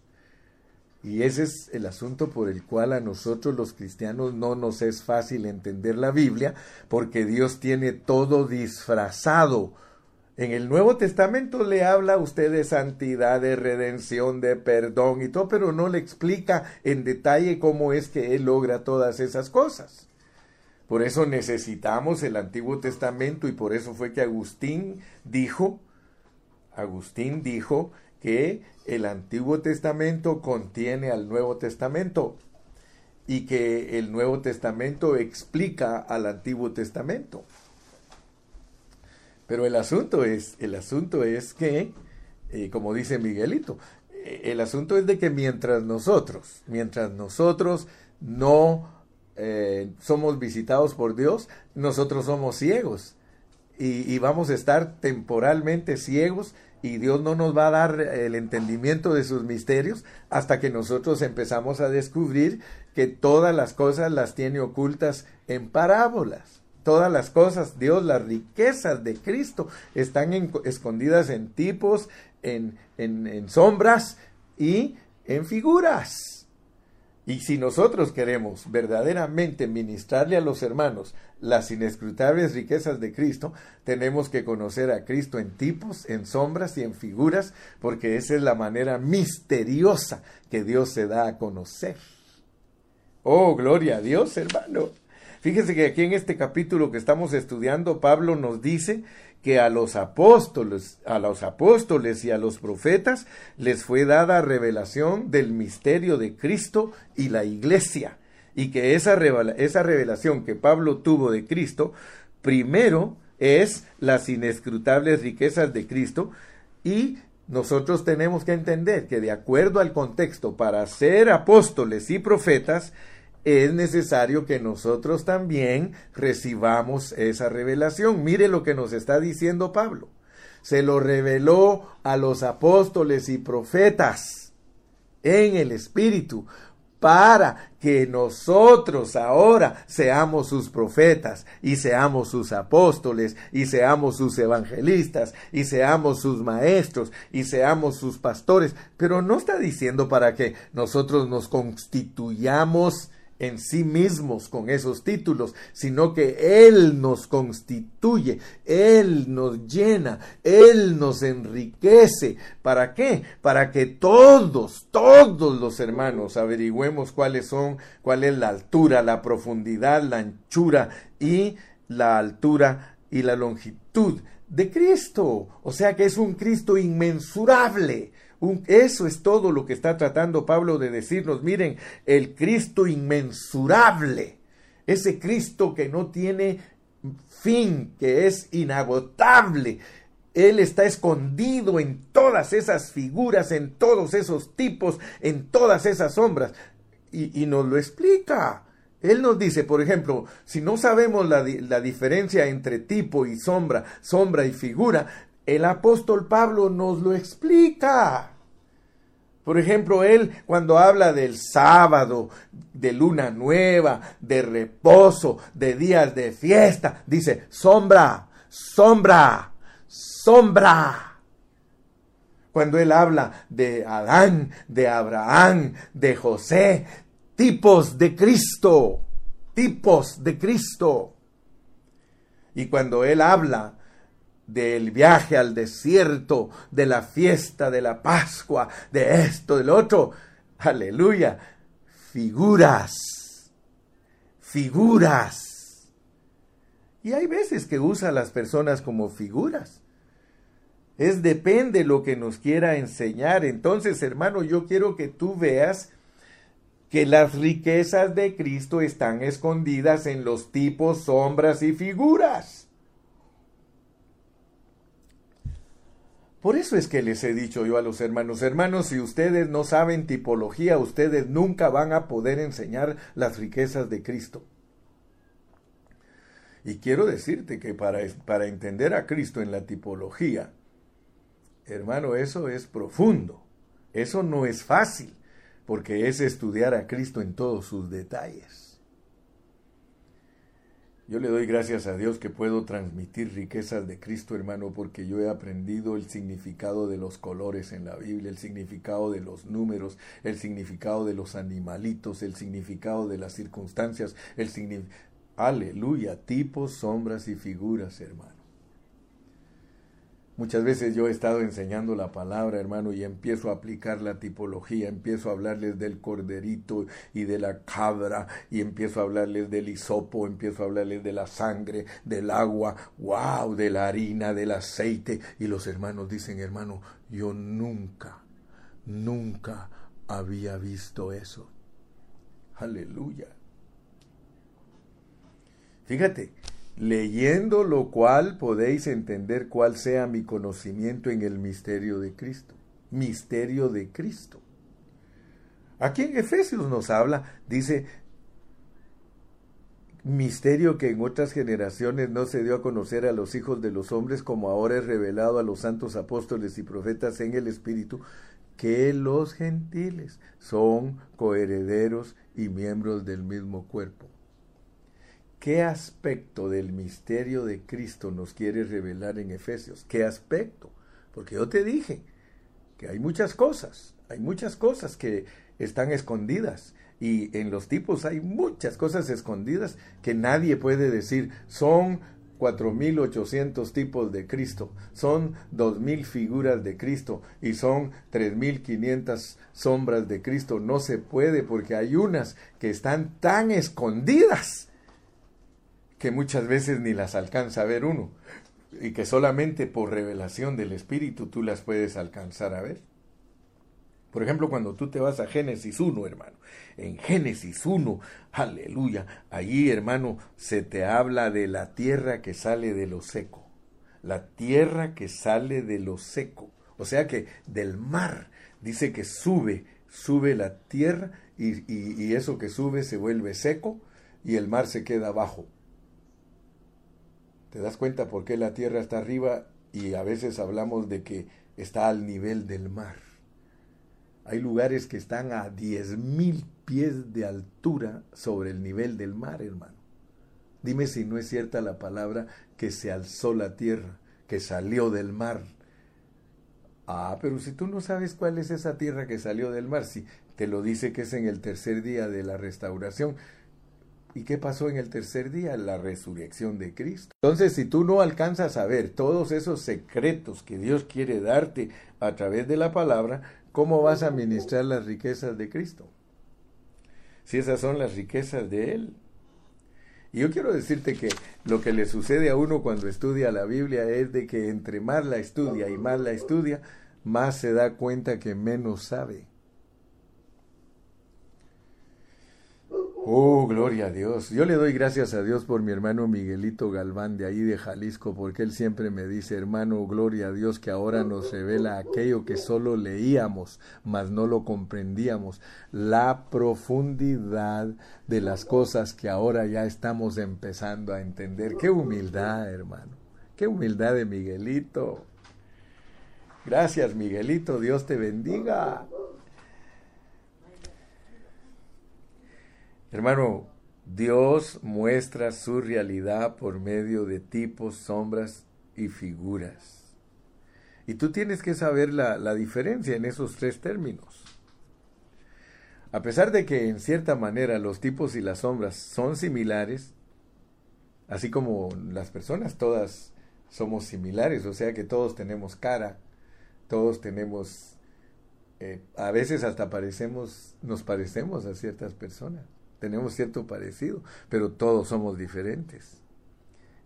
Y ese es el asunto por el cual a nosotros los cristianos no nos es fácil entender la Biblia, porque Dios tiene todo disfrazado en el Nuevo Testamento le habla usted de santidad, de redención, de perdón y todo, pero no le explica en detalle cómo es que Él logra todas esas cosas. Por eso necesitamos el Antiguo Testamento y por eso fue que Agustín dijo, Agustín dijo que el Antiguo Testamento contiene al Nuevo Testamento y que el Nuevo Testamento explica al Antiguo Testamento. Pero el asunto es, el asunto es que, eh, como dice Miguelito, eh, el asunto es de que mientras nosotros, mientras nosotros no eh, somos visitados por Dios, nosotros somos ciegos. Y, y, vamos a estar temporalmente ciegos y Dios no nos va a dar el entendimiento de sus misterios hasta que nosotros empezamos a descubrir que todas las cosas las tiene ocultas en parábolas todas las cosas, Dios, las riquezas de Cristo están escondidas en tipos, en, en sombras y en figuras. Y si nosotros queremos verdaderamente ministrarle a los hermanos las inescrutables riquezas de Cristo, tenemos que conocer a Cristo en tipos, en sombras y en figuras, porque esa es la manera misteriosa que Dios se da a conocer. Oh, gloria a Dios, hermano. Fíjese que aquí en este capítulo que estamos estudiando, Pablo nos dice que a los apóstoles, a los apóstoles y a los profetas les fue dada revelación del misterio de Cristo y la iglesia, y que esa, esa revelación que Pablo tuvo de Cristo, primero es las inescrutables riquezas de Cristo, y nosotros tenemos que entender que de acuerdo al contexto, para ser apóstoles y profetas, es necesario que nosotros también recibamos esa revelación. Mire lo que nos está diciendo Pablo. Se lo reveló a los apóstoles y profetas en el Espíritu para que nosotros ahora seamos sus profetas y seamos sus apóstoles y seamos sus evangelistas y seamos sus maestros y seamos sus pastores. Pero no está diciendo para que nosotros nos constituyamos en sí mismos con esos títulos, sino que Él nos constituye, Él nos llena, Él nos enriquece. ¿Para qué? Para que todos, todos los hermanos averigüemos cuáles son, cuál es la altura, la profundidad, la anchura y la altura y la longitud de Cristo. O sea que es un Cristo inmensurable eso es todo lo que está tratando Pablo de decirnos. Miren, el Cristo inmensurable, ese Cristo que no tiene fin, que es inagotable. Él está escondido en todas esas figuras, en todos esos tipos, en todas esas sombras. Y, nos lo explica. Él nos dice, por ejemplo, si no sabemos la, diferencia entre tipo y sombra, sombra y figura, el apóstol Pablo nos lo explica. Por ejemplo, él cuando habla del sábado, de luna nueva, de reposo, de días de fiesta, dice sombra, sombra, sombra. Cuando él habla de Adán, de Abraham, de José, tipos de Cristo, tipos de Cristo. Y cuando él habla del viaje al desierto, de la fiesta de la Pascua, de esto, del otro, aleluya, figuras, figuras. Y hay veces que usa a las personas como figuras. Es depende lo que nos quiera enseñar. Entonces, hermano, yo quiero que tú veas que las riquezas de Cristo están escondidas en los tipos, sombras y figuras. Por eso es que les he dicho yo a los hermanos, hermanos, si ustedes no saben tipología, ustedes nunca van a poder enseñar las riquezas de Cristo. Y quiero decirte que para, para entender a Cristo en la tipología, hermano, eso es profundo, eso no es fácil porque es estudiar a Cristo en todos sus detalles. Yo le doy gracias a Dios que puedo transmitir riquezas de Cristo, hermano, porque yo he aprendido el significado de los colores en la Biblia, el significado de los números, el significado de los animalitos, el significado de las circunstancias, el significado... Aleluya, tipos, sombras y figuras, hermano. Muchas veces yo he estado enseñando la palabra, hermano, y empiezo a aplicar la tipología, empiezo a hablarles del corderito y de la cabra, y empiezo a hablarles del hisopo, empiezo a hablarles de la sangre, del agua, wow, de la harina, del aceite, y los hermanos dicen, hermano, yo nunca, nunca había visto eso. Aleluya. Fíjate, leyendo lo cual podéis entender cuál sea mi conocimiento en el misterio de Cristo. Misterio de Cristo. Aquí en Efesios nos habla, dice, misterio que en otras generaciones no se dio a conocer a los hijos de los hombres como ahora es revelado a los santos apóstoles y profetas en el Espíritu, que los gentiles son coherederos y miembros del mismo cuerpo. ¿Qué aspecto del misterio de Cristo nos quiere revelar en Efesios? ¿Qué aspecto? Porque yo te dije que hay muchas cosas, hay muchas cosas que están escondidas y en los tipos hay muchas cosas escondidas que nadie puede decir son 4.800 tipos de Cristo, son 2.000 figuras de Cristo y son 3.500 sombras de Cristo. No se puede porque hay unas que están tan escondidas que muchas veces ni las alcanza a ver uno y que solamente por revelación del Espíritu tú las puedes alcanzar a ver. Por ejemplo, cuando tú te vas a Génesis 1, hermano, en Génesis 1, aleluya, allí, hermano, se te habla de la tierra que sale de lo seco, la tierra que sale de lo seco, o sea que del mar, dice que sube, sube la tierra y, y eso que sube se vuelve seco y el mar se queda abajo. ¿Te das cuenta por qué la tierra está arriba y a veces hablamos de que está al nivel del mar? Hay lugares que están a diez mil pies de altura sobre el nivel del mar, hermano. Dime si no es cierta la palabra que se alzó la tierra, que salió del mar. Ah, pero si tú no sabes cuál es esa tierra que salió del mar, si te lo dice que es en el tercer día de la restauración, ¿Y qué pasó en el tercer día? La resurrección de Cristo. Entonces, si tú no alcanzas a ver todos esos secretos que Dios quiere darte a través de la palabra, ¿cómo vas a ministrar las riquezas de Cristo? Si esas son las riquezas de Él. Y yo quiero decirte que lo que le sucede a uno cuando estudia la Biblia es de que entre más la estudia y más la estudia, más se da cuenta que menos sabe. Oh, gloria a Dios. Yo le doy gracias a Dios por mi hermano Miguelito Galván de ahí de Jalisco, porque él siempre me dice, hermano, gloria a Dios que ahora nos revela aquello que solo leíamos, mas no lo comprendíamos, la profundidad de las cosas que ahora ya estamos empezando a entender. Qué humildad, hermano. Qué humildad de Miguelito. Gracias, Miguelito. Dios te bendiga. Hermano, Dios muestra su realidad por medio de tipos, sombras y figuras. Y tú tienes que saber la, la, diferencia en esos tres términos. A pesar de que en cierta manera los tipos y las sombras son similares, así como las personas todas somos similares, o sea que todos tenemos cara, todos tenemos, eh, a veces hasta parecemos, nos parecemos a ciertas personas tenemos cierto parecido, pero todos somos diferentes.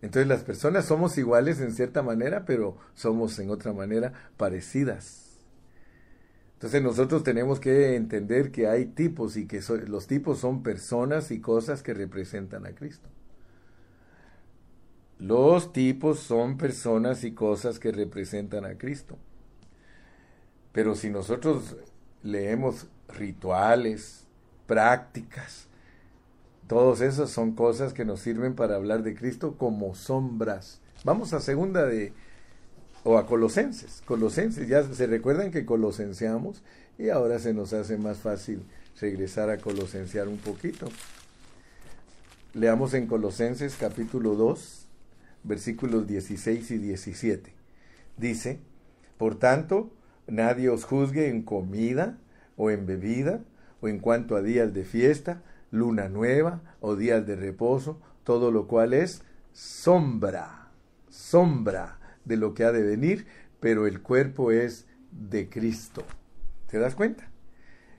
Entonces las personas somos iguales en cierta manera, pero somos en otra manera parecidas. Entonces nosotros tenemos que entender que hay tipos y que los tipos son personas y cosas que representan a Cristo. Los tipos son personas y cosas que representan a Cristo. Pero si nosotros leemos rituales, prácticas, todos esos son cosas que nos sirven para hablar de Cristo como sombras. Vamos a segunda de o a Colosenses. Colosenses, ya se recuerdan que colosenseamos y ahora se nos hace más fácil regresar a colosensear un poquito. Leamos en Colosenses capítulo 2, versículos 16 y 17. Dice, por tanto, nadie os juzgue en comida o en bebida o en cuanto a días de fiesta luna nueva o días de reposo, todo lo cual es sombra, sombra de lo que ha de venir, pero el cuerpo es de Cristo. ¿Te das cuenta?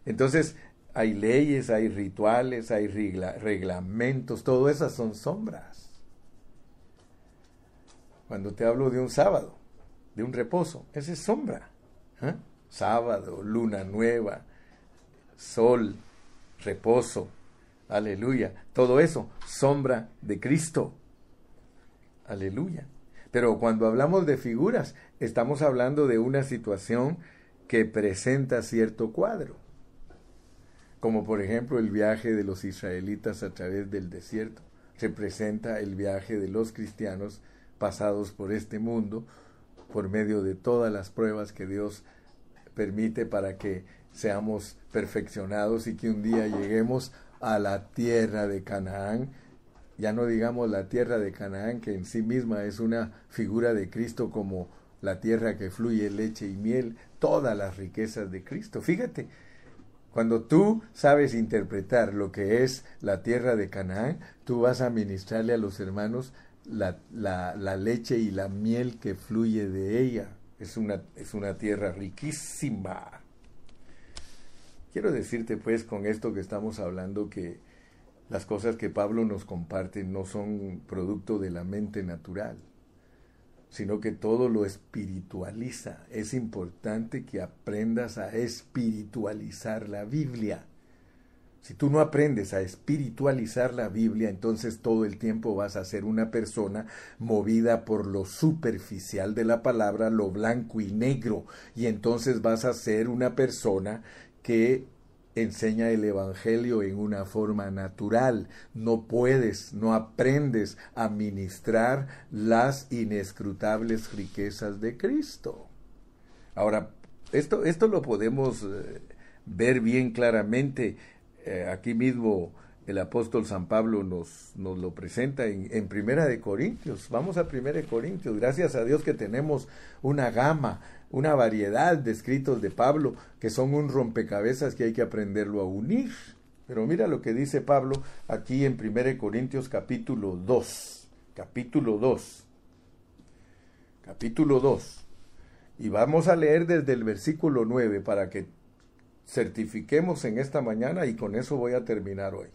Entonces, hay leyes, hay rituales, hay reglamentos, todo esas son sombras. Cuando te hablo de un sábado, de un reposo, esa es sombra. ¿eh? Sábado, luna nueva, sol, reposo, Aleluya. Todo eso, sombra de Cristo. Aleluya. Pero cuando hablamos de figuras, estamos hablando de una situación que presenta cierto cuadro. Como por ejemplo el viaje de los israelitas a través del desierto. Representa el viaje de los cristianos pasados por este mundo por medio de todas las pruebas que Dios permite para que seamos perfeccionados y que un día lleguemos a la tierra de Canaán, ya no digamos la tierra de Canaán, que en sí misma es una figura de Cristo como la tierra que fluye leche y miel, todas las riquezas de Cristo. Fíjate, cuando tú sabes interpretar lo que es la tierra de Canaán, tú vas a ministrarle a los hermanos la, la, leche y la miel que fluye de ella. Es una, es una tierra riquísima. Quiero decirte pues con esto que estamos hablando que las cosas que Pablo nos comparte no son producto de la mente natural, sino que todo lo espiritualiza. Es importante que aprendas a espiritualizar la Biblia. Si tú no aprendes a espiritualizar la Biblia, entonces todo el tiempo vas a ser una persona movida por lo superficial de la palabra, lo blanco y negro, y entonces vas a ser una persona que enseña el Evangelio en una forma natural. No puedes, no aprendes a ministrar las inescrutables riquezas de Cristo. Ahora, esto, esto lo podemos eh, ver bien claramente eh, aquí mismo el apóstol San Pablo nos, nos lo presenta en, en, Primera de Corintios. Vamos a Primera de Corintios. Gracias a Dios que tenemos una gama, una variedad de escritos de Pablo que son un rompecabezas que hay que aprenderlo a unir. Pero mira lo que dice Pablo aquí en Primera de Corintios capítulo 2. Capítulo 2. Capítulo 2. Y vamos a leer desde el versículo 9 para que certifiquemos en esta mañana y con eso voy a terminar hoy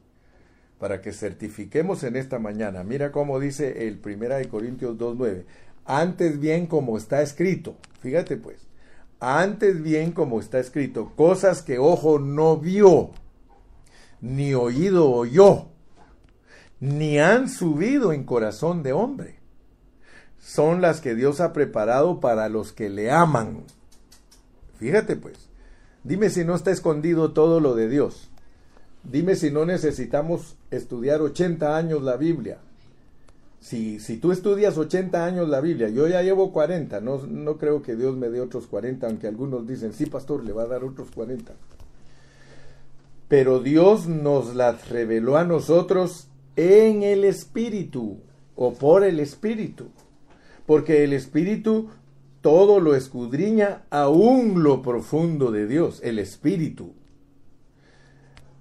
para que certifiquemos en esta mañana. Mira cómo dice el Primera de Corintios 2.9. Antes bien como está escrito. Fíjate pues. Antes bien como está escrito. Cosas que ojo no vio. ni oído oyó, ni han subido en corazón de hombre. Son las que Dios ha preparado para los que le aman. Fíjate pues, dime si no está escondido todo lo de Dios. Dime si no necesitamos estudiar 80 años la Biblia. Si, si tú estudias 80 años la Biblia, yo ya llevo 40, no, no creo que Dios me dé otros 40, aunque algunos dicen, sí, pastor, le va a dar otros 40. Pero Dios nos las reveló a nosotros en el Espíritu o por el Espíritu. Porque el Espíritu todo lo escudriña aún lo profundo de Dios, el Espíritu.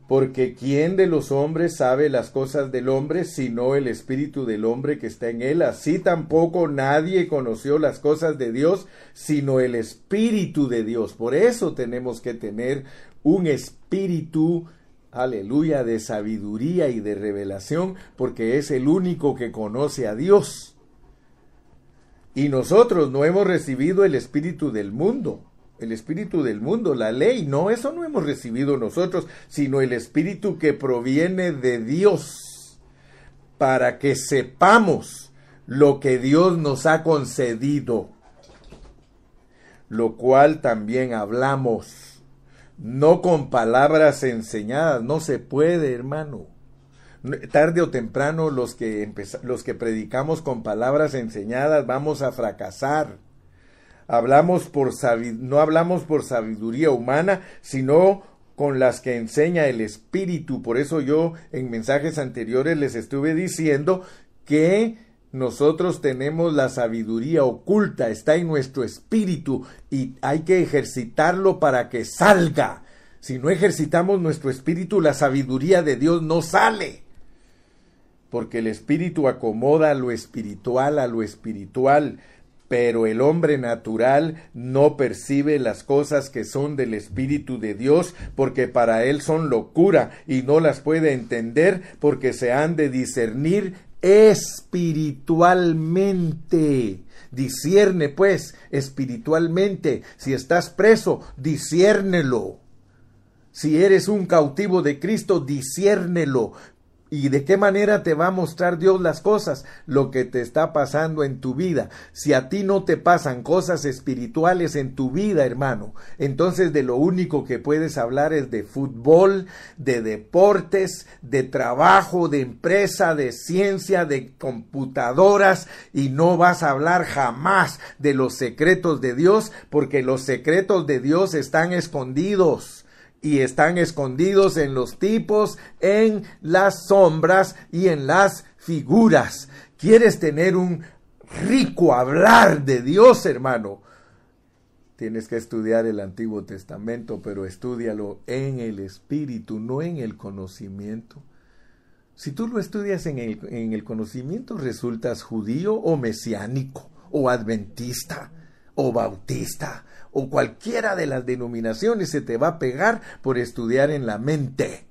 Porque ¿quién de los hombres sabe las cosas del hombre sino el espíritu del hombre que está en él? Así tampoco nadie conoció las cosas de Dios sino el espíritu de Dios. Por eso tenemos que tener un espíritu, aleluya, de sabiduría y de revelación, porque es el único que conoce a Dios. Y nosotros no hemos recibido el espíritu del mundo el espíritu del mundo, la ley. No, eso no hemos recibido nosotros, sino el espíritu que proviene de Dios, para que sepamos lo que Dios nos ha concedido, lo cual también hablamos, no con palabras enseñadas, no se puede, hermano. Tarde o temprano los que, los que predicamos con palabras enseñadas vamos a fracasar hablamos por no hablamos por sabiduría humana, sino con las que enseña el Espíritu. Por eso yo en mensajes anteriores les estuve diciendo que nosotros tenemos la sabiduría oculta, está en nuestro espíritu y hay que ejercitarlo para que salga. Si no ejercitamos nuestro espíritu, la sabiduría de Dios no sale. Porque el espíritu acomoda lo espiritual a lo espiritual pero el hombre natural no percibe las cosas que son del Espíritu de Dios, porque para él son locura y no las puede entender, porque se han de discernir espiritualmente. Discierne, pues, espiritualmente. Si estás preso, disciérnelo. Si eres un cautivo de Cristo, disciérnelo. ¿Y de qué manera te va a mostrar Dios las cosas? Lo que te está pasando en tu vida. Si a ti no te pasan cosas espirituales en tu vida, hermano, entonces de lo único que puedes hablar es de fútbol, de deportes, de trabajo, de empresa, de ciencia, de computadoras, y no vas a hablar jamás de los secretos de Dios, porque los secretos de Dios están escondidos y están escondidos en los tipos, en las sombras y en las figuras. ¿Quieres tener un rico hablar de Dios, hermano? Tienes que estudiar el Antiguo Testamento, pero estudialo en el espíritu, no en el conocimiento. Si tú lo estudias en el, en el conocimiento, resultas judío o mesiánico, o adventista, o bautista, o cualquiera de las denominaciones se te va a pegar por estudiar en la mente.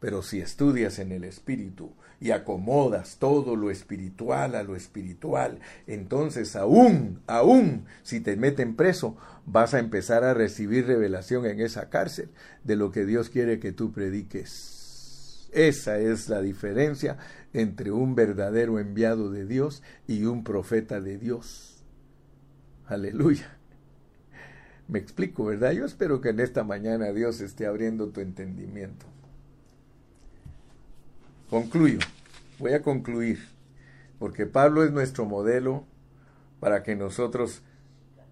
Pero si estudias en el espíritu y acomodas todo lo espiritual a lo espiritual, entonces aún, aún, si te meten preso, vas a empezar a recibir revelación en esa cárcel de lo que Dios quiere que tú prediques. Esa es la diferencia entre un verdadero enviado de Dios y un profeta de Dios. Aleluya. Me explico, ¿verdad? Yo espero que en esta mañana Dios esté abriendo tu entendimiento. Concluyo, voy a concluir, porque Pablo es nuestro modelo para que nosotros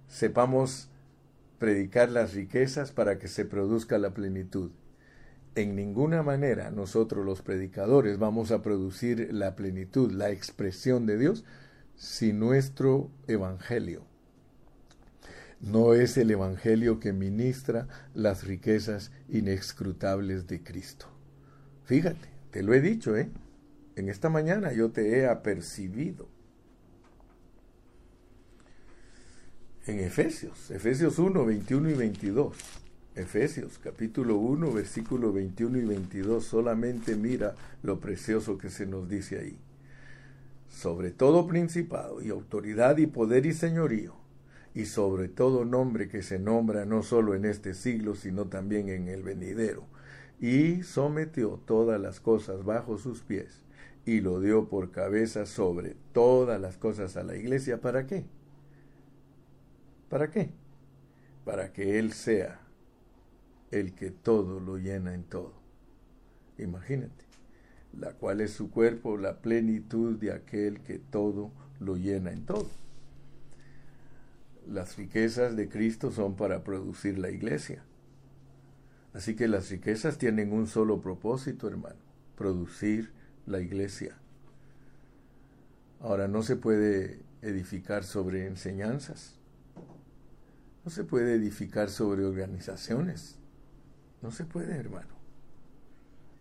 sepamos predicar las riquezas para que se produzca la plenitud. En ninguna manera nosotros los predicadores vamos a producir la plenitud, la expresión de Dios, sin nuestro evangelio no es el Evangelio que ministra las riquezas inescrutables de Cristo. Fíjate, te lo he dicho, ¿eh? En esta mañana yo te he apercibido. En Efesios, Efesios 1, 21 y 22. Efesios capítulo 1, versículo 21 y 22. Solamente mira lo precioso que se nos dice ahí. Sobre todo principado y autoridad y poder y señorío y sobre todo nombre que se nombra no solo en este siglo, sino también en el venidero, y sometió todas las cosas bajo sus pies y lo dio por cabeza sobre todas las cosas a la iglesia. ¿Para qué? ¿Para qué? Para que Él sea el que todo lo llena en todo. Imagínate, la cual es su cuerpo, la plenitud de aquel que todo lo llena en todo. Las riquezas de Cristo son para producir la iglesia. Así que las riquezas tienen un solo propósito, hermano, producir la iglesia. Ahora no se puede edificar sobre enseñanzas, no se puede edificar sobre organizaciones, no se puede, hermano.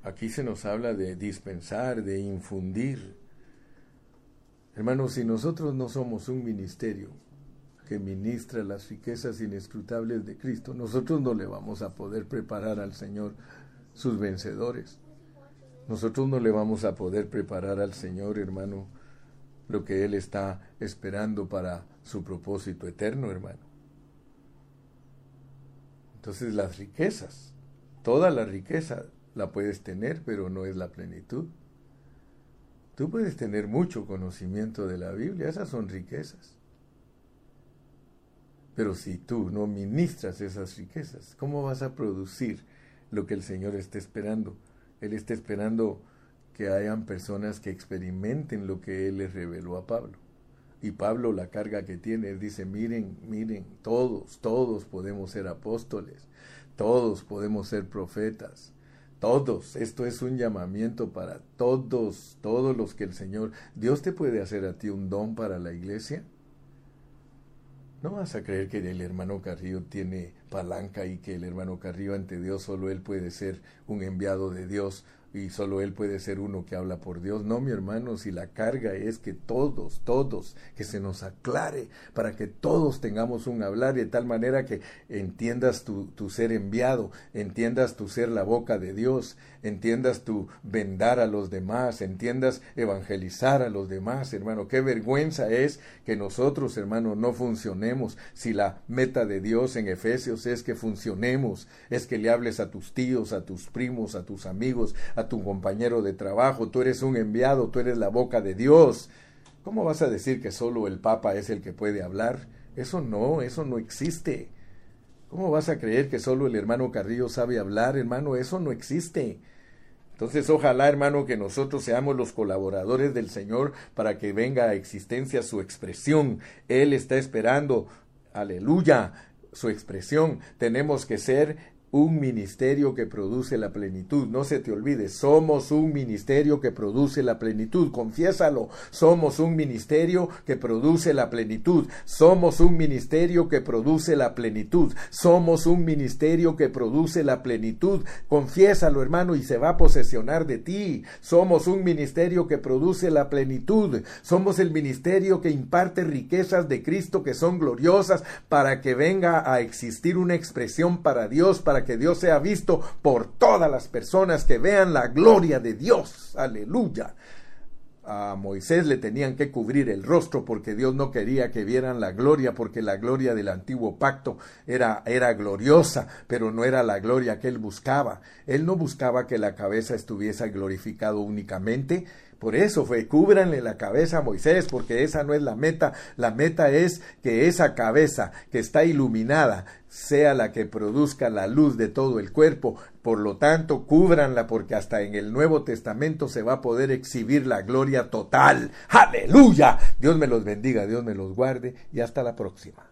Aquí se nos habla de dispensar, de infundir. Hermano, si nosotros no somos un ministerio que ministra las riquezas inescrutables de Cristo, nosotros no le vamos a poder preparar al Señor sus vencedores. Nosotros no le vamos a poder preparar al Señor, hermano, lo que Él está esperando para su propósito eterno, hermano. Entonces las riquezas, toda la riqueza la puedes tener, pero no es la plenitud. Tú puedes tener mucho conocimiento de la Biblia, esas son riquezas. Pero si tú no ministras esas riquezas, ¿cómo vas a producir lo que el Señor está esperando? Él está esperando que hayan personas que experimenten lo que Él les reveló a Pablo. Y Pablo la carga que tiene, él dice, miren, miren, todos, todos podemos ser apóstoles, todos podemos ser profetas, todos. Esto es un llamamiento para todos, todos los que el Señor, Dios te puede hacer a ti un don para la iglesia. No vas a creer que el hermano Carrillo tiene palanca y que el hermano Carrillo ante Dios solo él puede ser un enviado de Dios y solo él puede ser uno que habla por Dios. No, mi hermano, si la carga es que todos, todos, que se nos aclare para que todos tengamos un hablar de tal manera que entiendas tu, tu ser enviado, entiendas tu ser la boca de Dios, entiendas tu vendar a los demás, entiendas evangelizar a los demás, hermano. Qué vergüenza es que nosotros, hermano, no funcionemos si la meta de Dios en Efesios es que funcionemos, es que le hables a tus tíos, a tus primos, a tus amigos, a tu compañero de trabajo, tú eres un enviado, tú eres la boca de Dios. ¿Cómo vas a decir que solo el Papa es el que puede hablar? Eso no, eso no existe. ¿Cómo vas a creer que solo el hermano Carrillo sabe hablar, hermano? Eso no existe. Entonces, ojalá, hermano, que nosotros seamos los colaboradores del Señor para que venga a existencia su expresión. Él está esperando, aleluya, su expresión. Tenemos que ser un ministerio que produce la plenitud. No se te olvide, somos un ministerio que produce la plenitud. Confiésalo, somos un ministerio que produce la plenitud. Somos un ministerio que produce la plenitud. Somos un ministerio que produce la plenitud. Confiésalo, hermano, y se va a posesionar de ti. Somos un ministerio que produce la plenitud. Somos el ministerio que imparte riquezas de Cristo que son gloriosas para que venga a existir una expresión para Dios, que Dios sea visto por todas las personas que vean la gloria de Dios. Aleluya. A Moisés le tenían que cubrir el rostro porque Dios no quería que vieran la gloria, porque la gloria del antiguo pacto era, era gloriosa, pero no era la gloria que él buscaba. Él no buscaba que la cabeza estuviese glorificado únicamente, por eso fue, cúbranle la cabeza a Moisés, porque esa no es la meta. La meta es que esa cabeza que está iluminada sea la que produzca la luz de todo el cuerpo. Por lo tanto, cúbranla porque hasta en el Nuevo Testamento se va a poder exhibir la gloria total. Aleluya. Dios me los bendiga, Dios me los guarde y hasta la próxima.